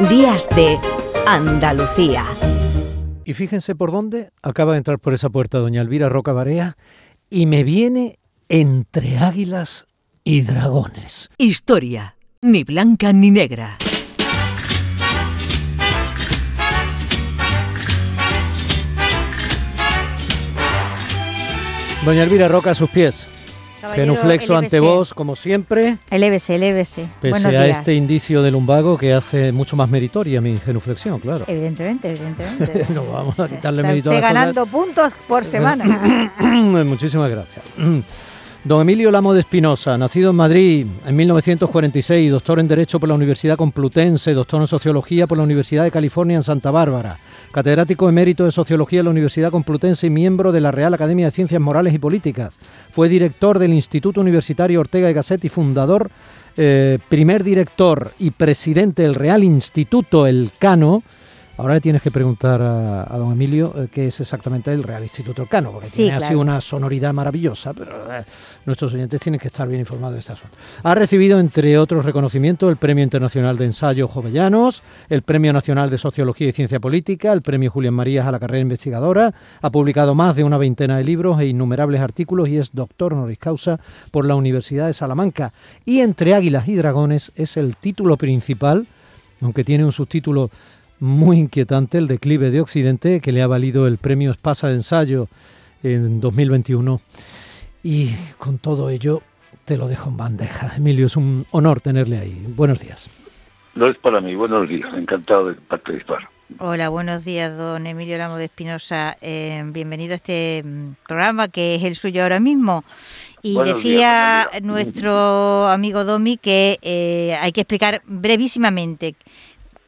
Días de Andalucía. Y fíjense por dónde acaba de entrar por esa puerta doña Elvira Roca Barea y me viene entre águilas y dragones. Historia, ni blanca ni negra. Doña Elvira Roca a sus pies. Genuflexo ante vos, como siempre. Elévese, elévese. Pese a este indicio de lumbago que hace mucho más meritoria mi genuflexión, claro. Evidentemente, evidentemente. no vamos a quitarle mérito a la ganando puntos por semana. Muchísimas gracias. Don Emilio Lamo de Espinosa, nacido en Madrid en 1946, doctor en Derecho por la Universidad Complutense, doctor en Sociología por la Universidad de California en Santa Bárbara, catedrático emérito de Sociología en la Universidad Complutense y miembro de la Real Academia de Ciencias Morales y Políticas. Fue director del Instituto Universitario Ortega y Gasset y fundador, eh, primer director y presidente del Real Instituto Elcano Ahora le tienes que preguntar a, don Emilio eh, qué es exactamente el Real Instituto Cano, porque tiene así una sonoridad maravillosa, pero eh, nuestros oyentes tienen que estar bien informados de este asunto. Ha recibido, entre otros reconocimientos, el Premio Internacional de Ensayo Jovellanos, el Premio Nacional de Sociología y Ciencia Política, el Premio Julián Marías a la carrera investigadora, ha publicado más de una veintena de libros e innumerables artículos y es doctor honoris causa por la Universidad de Salamanca. Y Entre Águilas y Dragones es el título principal, aunque tiene un subtítulo muy inquietante el declive de Occidente, que le ha valido el premio Espasa de Ensayo en 2021. Y con todo ello, te lo dejo en bandeja. Emilio, es un honor tenerle ahí. Buenos días. No es para mí, buenos días. Encantado de participar. Hola, buenos días, don Emilio Ramos de Espinosa. Eh, bienvenido a este mm, programa que es el suyo ahora mismo. Y decía nuestro amigo Domi que eh, hay que explicar brevísimamente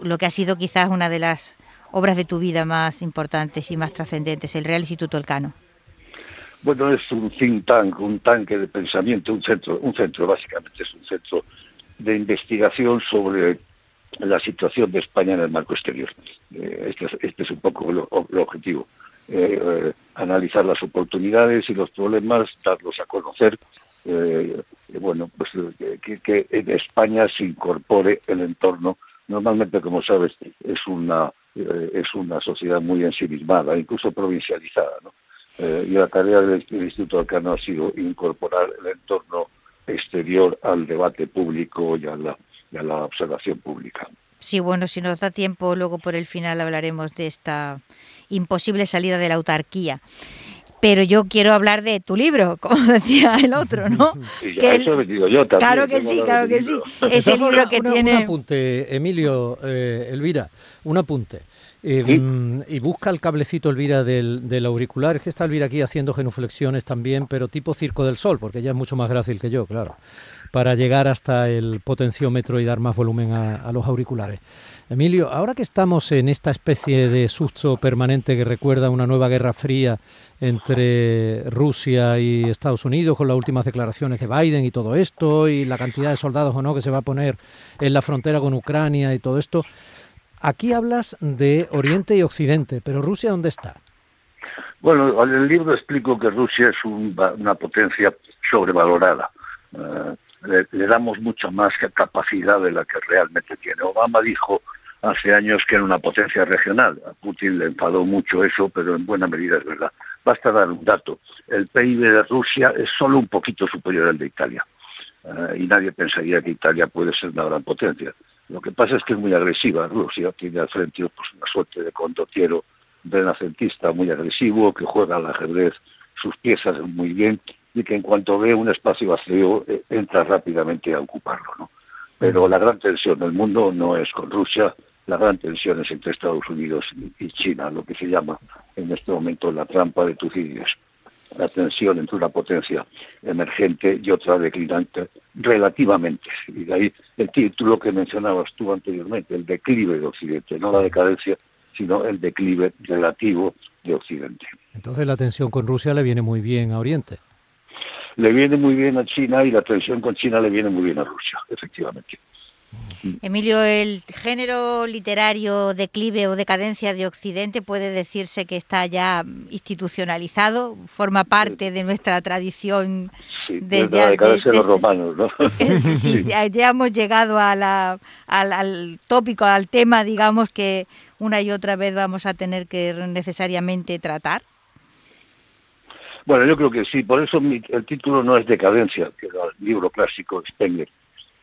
lo que ha sido quizás una de las obras de tu vida más importantes y más trascendentes, el Real Instituto Elcano. Bueno, es un think tank, un tanque de pensamiento, un centro, un centro básicamente es un centro de investigación sobre la situación de España en el marco exterior. Eh, este, este, es un poco lo, objetivo. Eh, eh, analizar las oportunidades y los problemas, darlos a conocer, bueno, pues que en España se incorpore el entorno normalmente, como sabes, es una, eh, es una sociedad muy ensimismada, incluso provincializada. ¿no? Eh, y la tarea del, Instituto Arcano ha sido incorporar el entorno exterior al debate público y a la, y a la observación pública. Sí, bueno, si nos da tiempo, luego por el final hablaremos de esta imposible salida de la autarquía pero yo quiero hablar de tu libro, como decía el otro, ¿no? Sí, que eso digo yo también. Claro que sí, claro que sí. Ese libro que tiene... Un apunte, Emilio, eh, Elvira, un apunte. Em, y busca el cablecito, Elvira, del, del, auricular. Es que está Elvira aquí haciendo genuflexiones también, pero tipo Circo del Sol, porque ella es mucho más grácil que yo, claro, para llegar hasta el potenciómetro y dar más volumen a los auriculares. Emilio, ahora que estamos en esta especie de susto permanente que recuerda una nueva guerra fría entre Rusia y Estados Unidos, con las últimas declaraciones de Biden y todo esto, y la cantidad de soldados o no que se va a poner en la frontera con Ucrania y todo esto, aquí hablas de Oriente y Occidente, pero Rusia ¿dónde está? Bueno, en el libro explico que Rusia es una potencia sobrevalorada. Eh, le, damos mucha más capacidad de la que realmente tiene. Obama dijo hace años que era una potencia regional. A Putin le enfadó mucho eso, pero en buena medida es verdad. Basta dar un dato. El PIB de Rusia es solo un poquito superior al de Italia. Eh, y nadie pensaría que Italia puede ser una gran potencia. Lo que pasa es que es muy agresiva Rusia. Tiene al frente pues, una suerte de condottiero renacentista muy agresivo que juega al ajedrez sus piezas muy bien y que en cuanto ve un espacio vacío eh, entra rápidamente a ocuparlo. ¿no? Pero la gran tensión del mundo no es con Rusia, la gran tensión es entre Estados Unidos y China, lo que se llama en este momento la trampa de Tucídides. La tensión entre una potencia emergente y otra declinante relativamente. Y de ahí el título que mencionabas tú anteriormente, el declive de Occidente, no la decadencia, sino el declive relativo de Occidente. Entonces la tensión con Rusia le viene muy bien a Oriente le viene muy bien a China y la tensión con China le viene muy bien a Rusia, efectivamente. Emilio, el género literario declive o decadencia de Occidente puede decirse que está ya institucionalizado, forma parte de nuestra tradición. de, la decadencia de, los romanos, ¿no? sí, ya, hemos llegado a la, al, al tópico, al tema, digamos, que una y otra vez vamos a tener que necesariamente tratar. Bueno, yo creo que sí, por eso el título no es Decadencia, que era el libro clásico de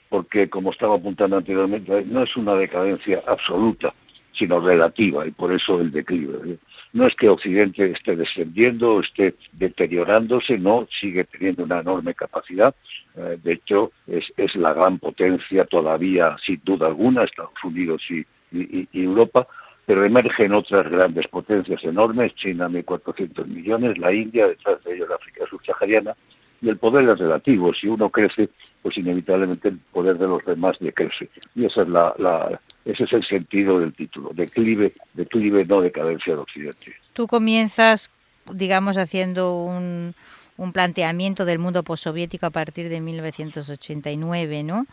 porque como estaba apuntando anteriormente, no es una decadencia absoluta, sino relativa, y por eso el declive. ¿eh? No es que Occidente esté descendiendo, esté deteriorándose, no, sigue teniendo una enorme capacidad. Eh, de hecho, es, la gran potencia todavía, sin duda alguna, Estados Unidos y Europa, pero emergen otras grandes potencias enormes, China 1.400 millones, la India, detrás de ellos la África subsahariana, y el poder es relativo. Si uno crece, pues inevitablemente el poder de los demás decrece. Y esa es la, la, ese es el sentido del título, declive, declive no decadencia de Occidente. Tú comienzas, digamos, haciendo un, un planteamiento del mundo postsoviético a partir de 1989, ¿no?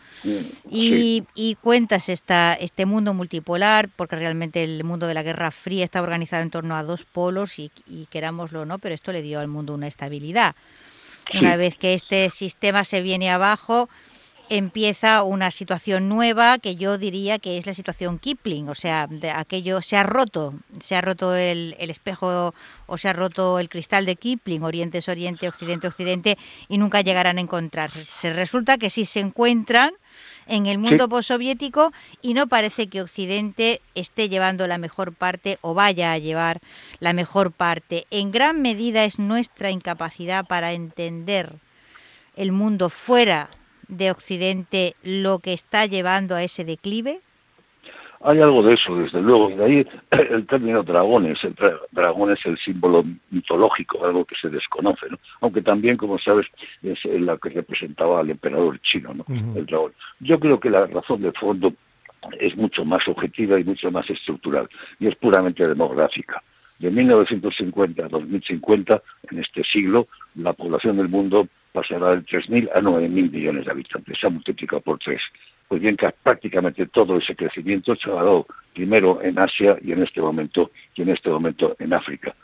Y, y, cuentas esta, este mundo multipolar, porque realmente el mundo de la Guerra Fría está organizado en torno a dos polos y, y querámoslo o no, pero esto le dio al mundo una estabilidad. Una vez que este sistema se viene abajo, empieza una situación nueva que yo diría que es la situación Kipling, o sea, de aquello se ha roto, se ha roto el, espejo o se ha roto el cristal de Kipling, Oriente es Oriente, Occidente Occidente, y nunca llegarán a encontrarse. Se resulta que sí se encuentran en el mundo postsoviético y no parece que Occidente esté llevando la mejor parte o vaya a llevar la mejor parte. En gran medida es nuestra incapacidad para entender el mundo fuera de Occidente lo que está llevando a ese declive? Hay algo de eso, desde luego. Y de ahí el término dragones. El dragón es el símbolo mitológico, algo que se desconoce, ¿no? Aunque también, como sabes, es la que representaba al emperador chino, ¿no? El dragón. Yo creo que la razón de fondo es mucho más objetiva y mucho más estructural, y es puramente demográfica. De 1950 a 2050, en este siglo, la población del mundo pasará de 3.000 a 9.000 millones de habitantes, se ha multiplicado por tres. Pues bien, que prácticamente todo ese crecimiento se ha dado primero en Asia y en este momento y en este momento en África.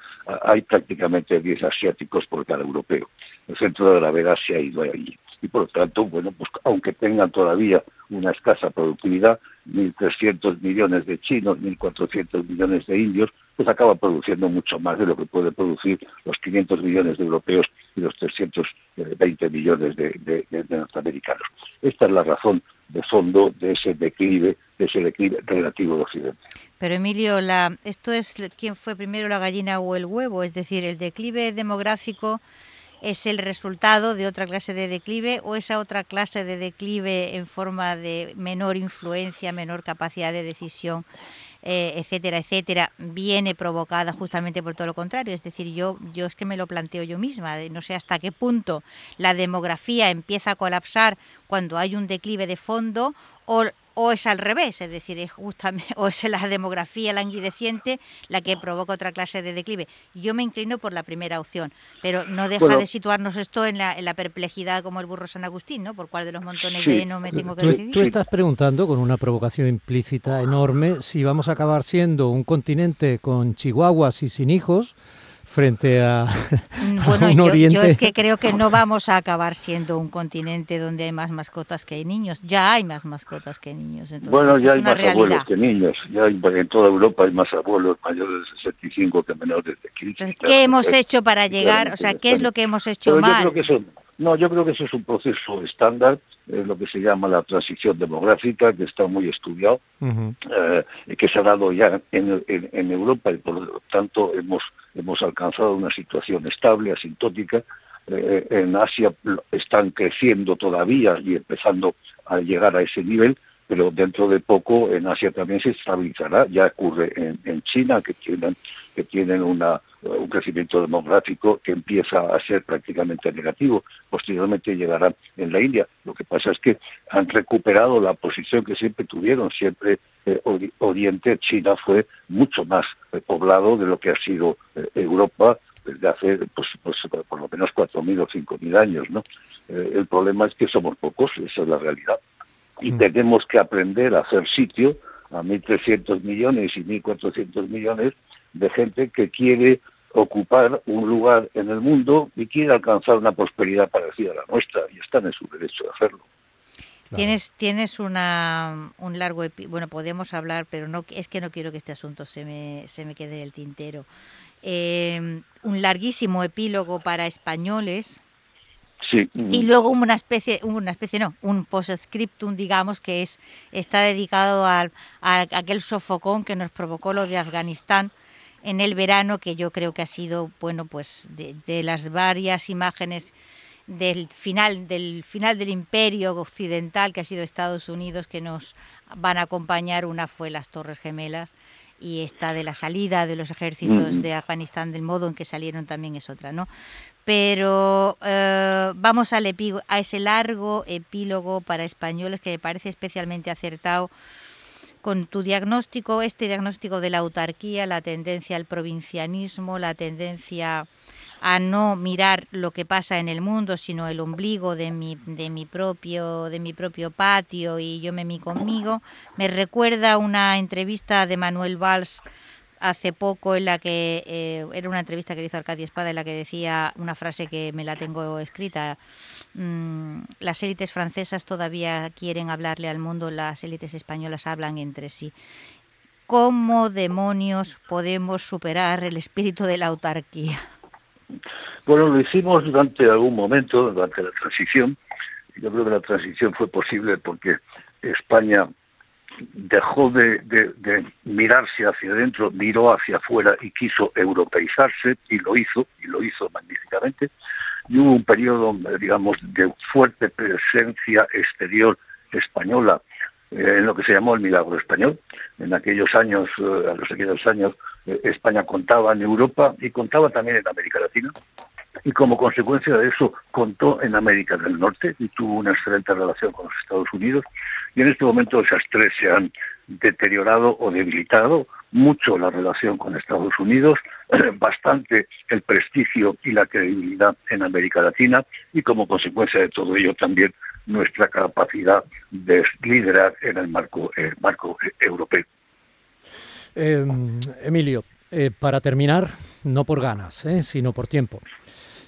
Hay prácticamente 10 asiáticos por cada europeo. El centro de la gravedad se ha ido allí. Y por lo tanto, bueno, pues aunque tengan todavía una escasa productividad, 1.300 millones de chinos, 1.400 millones de indios, pues acaba produciendo mucho más de lo que puede producir los 500 millones de europeos y los 320 millones de, norteamericanos. Esta es la razón de fondo de ese declive, de ese declive relativo de Occidente. Pero Emilio, la, esto es quién fue primero la gallina o el huevo, es decir, el declive demográfico es el resultado de otra clase de declive o esa otra clase de declive en forma de menor influencia, menor capacidad de decisión, eh, etcétera, etcétera, viene provocada justamente por todo lo contrario. Es decir, yo, yo es que me lo planteo yo misma, no sé hasta qué punto la demografía empieza a colapsar cuando hay un declive de fondo o o es al revés, es decir, es justamente, o es la demografía languideciente la que provoca otra clase de declive. Yo me inclino por la primera opción, pero no deja de situarnos esto en la, en la, perplejidad como el burro San Agustín, ¿no? Por cuál de los montones de no me tengo que tú, decidir. Tú estás preguntando con una provocación implícita enorme si vamos a acabar siendo un continente con chihuahuas y sin hijos frente a, mm, bueno, un yo, Oriente. Yo es que creo que no vamos a acabar siendo un continente donde hay más mascotas que hay niños. Ya hay más mascotas que niños. Entonces, bueno, ya hay más abuelos que niños. Ya en toda Europa hay más abuelos mayores de 65 que menores de 15. ¿Qué hemos hecho para llegar? O sea, ¿qué es lo que hemos hecho mal? Yo creo que eso, no, yo creo que eso es un proceso estándar es lo que se llama la transición demográfica, que está muy estudiado, eh, que se ha dado ya en, en, Europa y por lo tanto hemos, hemos alcanzado una situación estable, asintótica. Eh, en Asia están creciendo todavía y empezando a llegar a ese nivel, pero dentro de poco en Asia también se estabilizará. Ya ocurre en, en China, que tienen, que tienen una, un crecimiento demográfico que empieza a ser prácticamente negativo. Posteriormente llegará en la India. Lo que pasa es que han recuperado la posición que siempre tuvieron. Siempre eh, Oriente, China fue mucho más eh, poblado de lo que ha sido eh, Europa desde hace pues, pues, por lo menos 4.000 o 5.000 años. ¿no? el problema es que somos pocos, esa es la realidad. Y mm. tenemos que aprender a hacer sitio a 1.300 millones y 1.400 millones de gente que quiere ocupar un lugar en el mundo y quiere alcanzar una prosperidad parecida a la nuestra y están en su derecho de hacerlo. Tienes, tienes una, un largo... Bueno, podemos hablar, pero no es que no quiero que este asunto se me, se me quede en el tintero. Eh, un larguísimo epílogo para españoles. Sí. Y luego una especie, una especie no, un postscriptum, digamos, que es está dedicado a, a aquel sofocón que nos provocó lo de Afganistán en el verano, que yo creo que ha sido, bueno, pues de, de las varias imágenes del final del final del imperio occidental que ha sido Estados Unidos que nos van a acompañar una fue las Torres Gemelas y esta de la salida de los ejércitos de Afganistán del modo en que salieron también es otra no pero eh, vamos al a ese largo epílogo para españoles que me parece especialmente acertado con tu diagnóstico, este diagnóstico de la autarquía, la tendencia al provincianismo, la tendencia a no mirar lo que pasa en el mundo, sino el ombligo de mi, de mi, propio, de mi propio patio y yo me mi conmigo. Me recuerda una entrevista de Manuel Valls hace poco en la que eh, era una entrevista que hizo Arcadia Espada en la que decía una frase que me la tengo escrita mm, las élites francesas todavía quieren hablarle al mundo las élites españolas hablan entre sí ¿Cómo demonios podemos superar el espíritu de la autarquía? Bueno, lo hicimos durante algún momento, durante la transición. Yo creo que la transición fue posible porque España dejó de, mirarse hacia adentro, miró hacia afuera y quiso europeizarse y lo hizo, y lo hizo magníficamente. Y hubo un periodo, digamos, de fuerte presencia exterior española en lo que se llamó el milagro español. En aquellos años, eh, a los aquellos años, eh, España contaba en Europa y contaba también en América Latina. Y como consecuencia de eso contó en América del Norte y tuvo una excelente relación con los Estados Unidos. Y en este momento esas tres se han deteriorado o debilitado mucho la relación con Estados Unidos, bastante el prestigio y la credibilidad en América Latina. Y como consecuencia de todo ello también nuestra capacidad de liderar en el marco, marco europeo. Em, Emilio, eh, para terminar, no por ganas, eh, sino por tiempo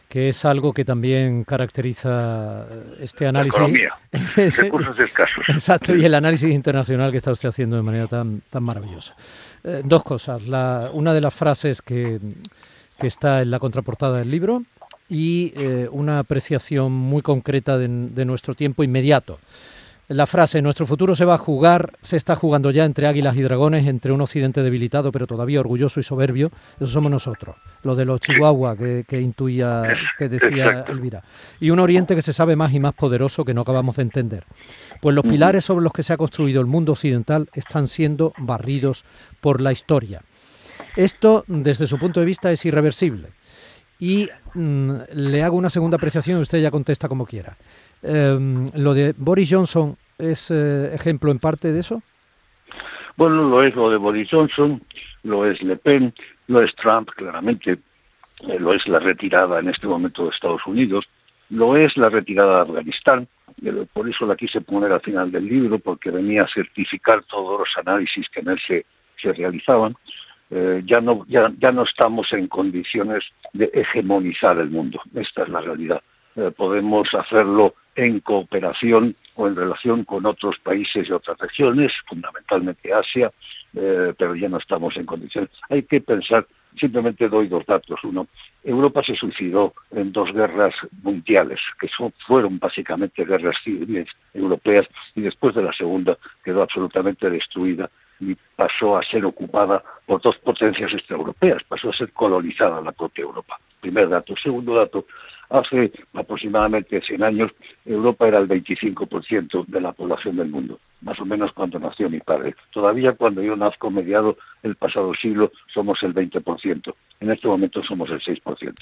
que es algo que también caracteriza este análisis. La recursos escasos. Exacto, y el análisis internacional que está usted haciendo de manera tan, tan maravillosa. Eh, dos cosas. La, una de las frases que, que, está en la contraportada del libro y eh, una apreciación muy concreta de, de nuestro tiempo inmediato la frase nuestro futuro se va a jugar, se está jugando ya entre águilas y dragones, entre un occidente debilitado pero todavía orgulloso y soberbio, eso somos nosotros, lo de los chihuahua que, intuía, que decía Elvira, y un oriente que se sabe más y más poderoso que no acabamos de entender. Pues los pilares sobre los que se ha construido el mundo occidental están siendo barridos por la historia. Esto, desde su punto de vista, es irreversible. Y mm, le hago una segunda apreciación y usted ya contesta como quiera. Em, ¿Lo de Boris Johnson es eh, ejemplo en parte de eso? Bueno, lo es lo de Boris Johnson, lo es Le Pen, lo es Trump, claramente, eh, lo es la retirada en este momento de Estados Unidos, lo es la retirada de Afganistán, eh, por eso la quise poner al final del libro, porque venía a certificar todos los análisis que en él se, se realizaban. Ya, no, ya, ya no estamos en condiciones de hegemonizar el mundo, esta es la realidad. podemos hacerlo en cooperación o en relación con otros países y otras regiones, fundamentalmente Asia, eh, pero ya no estamos en condiciones. Hay que pensar, simplemente doy dos datos. Uno, Europa se suicidó en dos guerras mundiales, que son, fueron básicamente guerras civiles europeas, y después de la segunda quedó absolutamente destruida y pasó a ser ocupada por dos potencias extraeuropeas, pasó a ser colonizada la propia Europa. Primer dato. Segundo dato, hace aproximadamente 100 años Europa era el 25% de la población del mundo, más o menos cuando nació mi padre. Todavía cuando yo nazco mediado el pasado siglo somos el 20%, en este momento somos el 6%.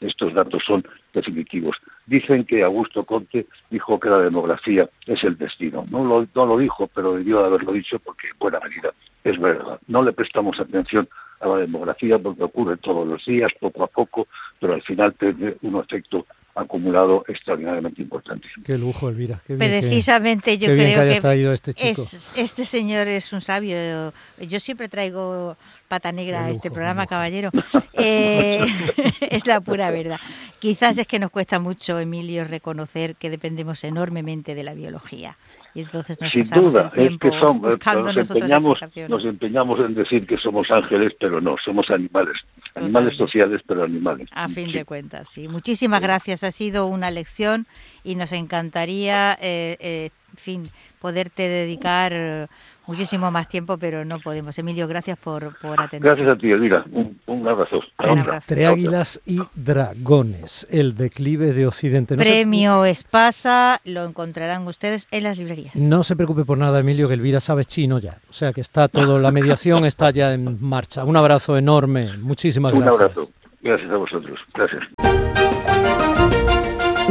Estos datos son definitivos. Dicen que Augusto Conte dijo que la demografía es el destino. No lo, no lo dijo, pero debió de haberlo dicho porque en buena medida es verdad. No le prestamos atención a la demografía porque ocurre todos los días, poco a poco, pero al final tiene un efecto acumulado extraordinariamente importante. Qué lujo, Elvira. Qué bien Precisamente yo creo que, traído este, chico. este señor es un sabio. Yo siempre traigo pata negra a este programa, caballero. Eh, es la pura verdad. Quizás es que nos cuesta mucho, Emilio, reconocer que dependemos enormemente de la biología. Y entonces nos Sin duda, es que son, eh, nos, empeñamos, nos empeñamos en decir que somos ángeles, pero no, somos animales. Animales sociales, pero animales. A fin de cuentas, sí. Muchísimas gracias. Ha sido una lección y nos encantaría, eh, eh, en fin, poderte dedicar muchísimo más tiempo, pero no podemos. Emilio, gracias por, por atender. Gracias a ti, Elvira. Un, abrazo. Entre águilas y dragones, el declive de Occidente. Premio Espasa, lo encontrarán ustedes en las librerías. No se preocupe por nada, Emilio, que Elvira sabe chino ya. O sea que está todo, la mediación está ya en marcha. Un abrazo enorme. Muchísimas gracias. Un abrazo. Gracias a vosotros. Gracias.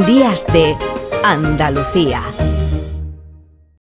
Días de Andalucía.